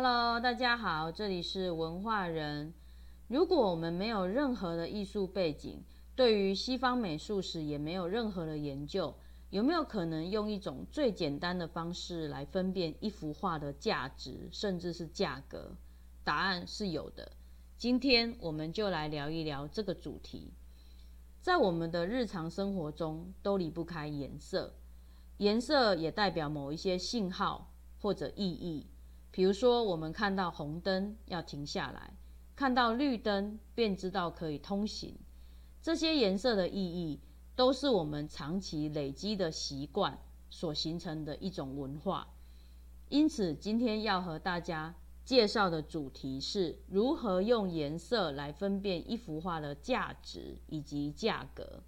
Hello，大家好，这里是文化人。如果我们没有任何的艺术背景，对于西方美术史也没有任何的研究，有没有可能用一种最简单的方式来分辨一幅画的价值，甚至是价格？答案是有的。今天我们就来聊一聊这个主题。在我们的日常生活中，都离不开颜色，颜色也代表某一些信号或者意义。比如说，我们看到红灯要停下来，看到绿灯便知道可以通行。这些颜色的意义，都是我们长期累积的习惯所形成的一种文化。因此，今天要和大家介绍的主题是如何用颜色来分辨一幅画的价值以及价格。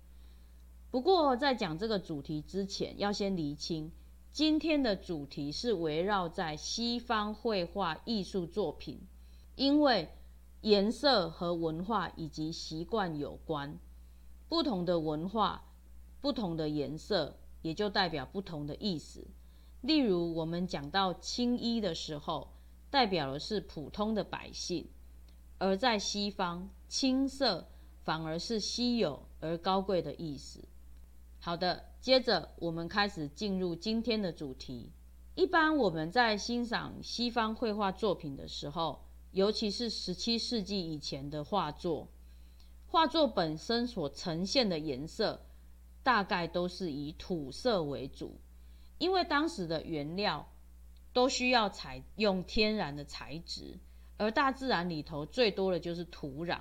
不过，在讲这个主题之前，要先厘清。今天的主题是围绕在西方绘画艺术作品，因为颜色和文化以及习惯有关，不同的文化、不同的颜色，也就代表不同的意思。例如，我们讲到青衣的时候，代表的是普通的百姓；而在西方，青色反而是稀有而高贵的意思。好的。接着，我们开始进入今天的主题。一般我们在欣赏西方绘画作品的时候，尤其是十七世纪以前的画作，画作本身所呈现的颜色，大概都是以土色为主，因为当时的原料都需要采用天然的材质，而大自然里头最多的就是土壤，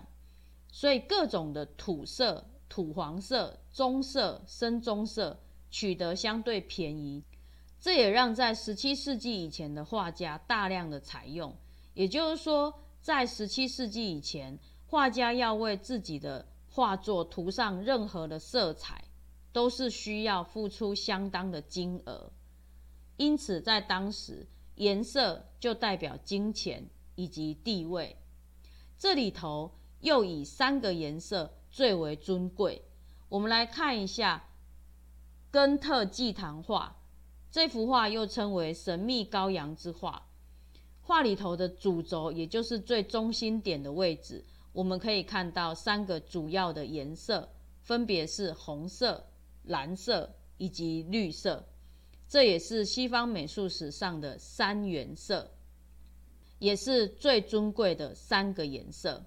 所以各种的土色。土黄色、棕色、深棕色取得相对便宜，这也让在十七世纪以前的画家大量的采用。也就是说，在十七世纪以前，画家要为自己的画作涂上任何的色彩，都是需要付出相当的金额。因此，在当时，颜色就代表金钱以及地位。这里头又以三个颜色。最为尊贵。我们来看一下根特祭坛画，这幅画又称为神秘羔羊之画。画里头的主轴，也就是最中心点的位置，我们可以看到三个主要的颜色，分别是红色、蓝色以及绿色。这也是西方美术史上的三原色，也是最尊贵的三个颜色。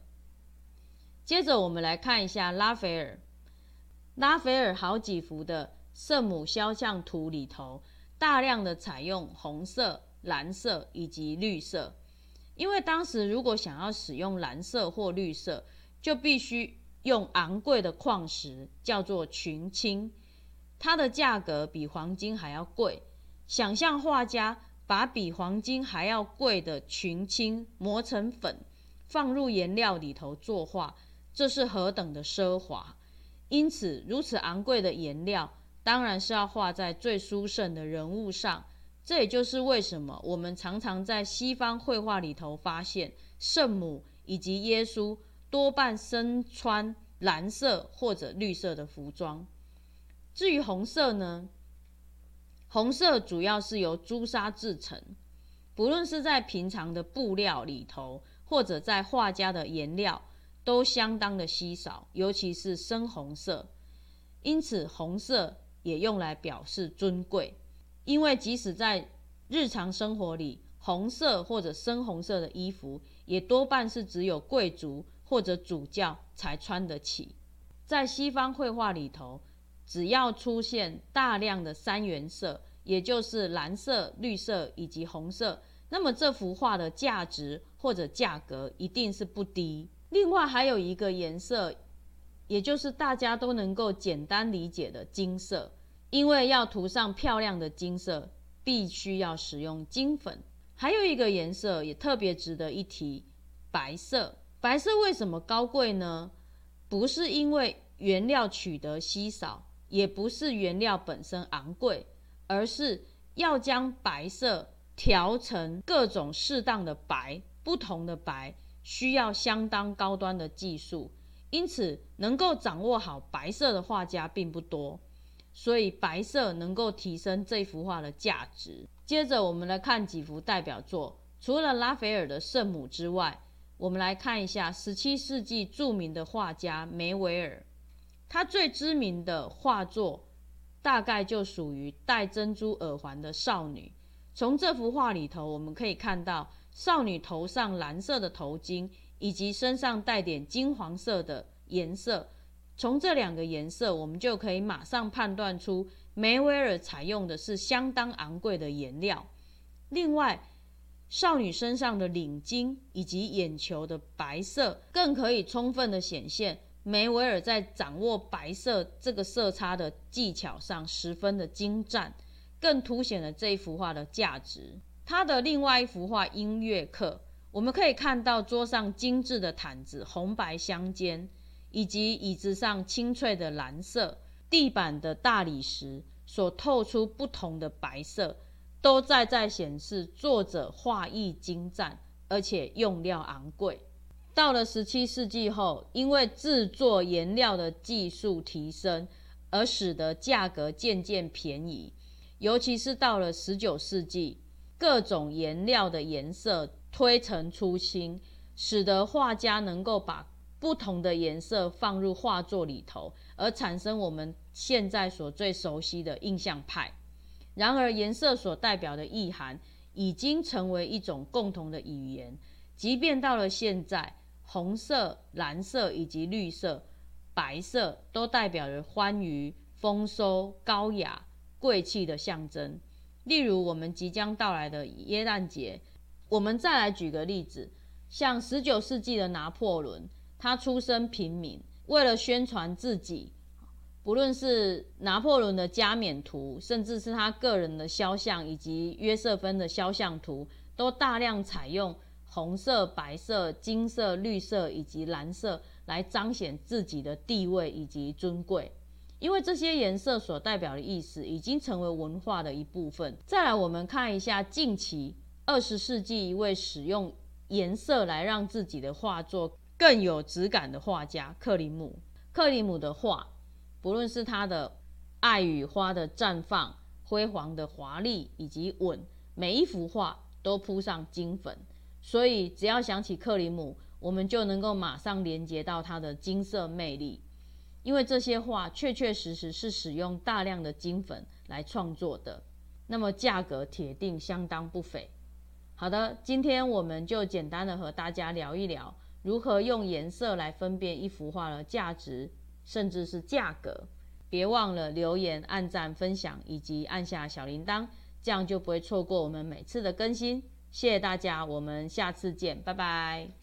接着我们来看一下拉斐尔。拉斐尔好几幅的圣母肖像图里头，大量的采用红色、蓝色以及绿色。因为当时如果想要使用蓝色或绿色，就必须用昂贵的矿石，叫做群青，它的价格比黄金还要贵。想象画家把比黄金还要贵的群青磨成粉，放入颜料里头作画。这是何等的奢华！因此，如此昂贵的颜料，当然是要画在最殊胜的人物上。这也就是为什么我们常常在西方绘画里头发现，圣母以及耶稣多半身穿蓝色或者绿色的服装。至于红色呢？红色主要是由朱砂制成，不论是在平常的布料里头，或者在画家的颜料。都相当的稀少，尤其是深红色，因此红色也用来表示尊贵。因为即使在日常生活里，红色或者深红色的衣服也多半是只有贵族或者主教才穿得起。在西方绘画里头，只要出现大量的三原色，也就是蓝色、绿色以及红色，那么这幅画的价值或者价格一定是不低。另外还有一个颜色，也就是大家都能够简单理解的金色，因为要涂上漂亮的金色，必须要使用金粉。还有一个颜色也特别值得一提，白色。白色为什么高贵呢？不是因为原料取得稀少，也不是原料本身昂贵，而是要将白色调成各种适当的白，不同的白。需要相当高端的技术，因此能够掌握好白色的画家并不多，所以白色能够提升这幅画的价值。接着我们来看几幅代表作，除了拉斐尔的圣母之外，我们来看一下十七世纪著名的画家梅维尔，他最知名的画作大概就属于戴珍珠耳环的少女。从这幅画里头，我们可以看到少女头上蓝色的头巾，以及身上带点金黄色的颜色。从这两个颜色，我们就可以马上判断出梅维尔采用的是相当昂贵的颜料。另外，少女身上的领巾以及眼球的白色，更可以充分的显现梅维尔在掌握白色这个色差的技巧上十分的精湛，更凸显了这一幅画的价值。他的另外一幅画《音乐课》，我们可以看到桌上精致的毯子红白相间，以及椅子上清脆的蓝色，地板的大理石所透出不同的白色。都在在显示作者画艺精湛，而且用料昂贵。到了十七世纪后，因为制作颜料的技术提升，而使得价格渐渐便宜。尤其是到了十九世纪，各种颜料的颜色推陈出新，使得画家能够把不同的颜色放入画作里头，而产生我们现在所最熟悉的印象派。然而，颜色所代表的意涵已经成为一种共同的语言。即便到了现在，红色、蓝色以及绿色、白色都代表着欢愉、丰收、高雅、贵气的象征。例如，我们即将到来的耶诞节，我们再来举个例子，像十九世纪的拿破仑，他出身平民，为了宣传自己。不论是拿破仑的加冕图，甚至是他个人的肖像，以及约瑟芬的肖像图，都大量采用红色、白色、金色、绿色以及蓝色来彰显自己的地位以及尊贵。因为这些颜色所代表的意思已经成为文化的一部分。再来，我们看一下近期二十世纪一位使用颜色来让自己的画作更有质感的画家——克里姆。克里姆的画。不论是他的爱与花的绽放、辉煌的华丽以及稳，每一幅画都铺上金粉，所以只要想起克里姆，我们就能够马上连接到他的金色魅力，因为这些画确确实实是使用大量的金粉来创作的，那么价格铁定相当不菲。好的，今天我们就简单的和大家聊一聊，如何用颜色来分辨一幅画的价值。甚至是价格，别忘了留言、按赞、分享以及按下小铃铛，这样就不会错过我们每次的更新。谢谢大家，我们下次见，拜拜。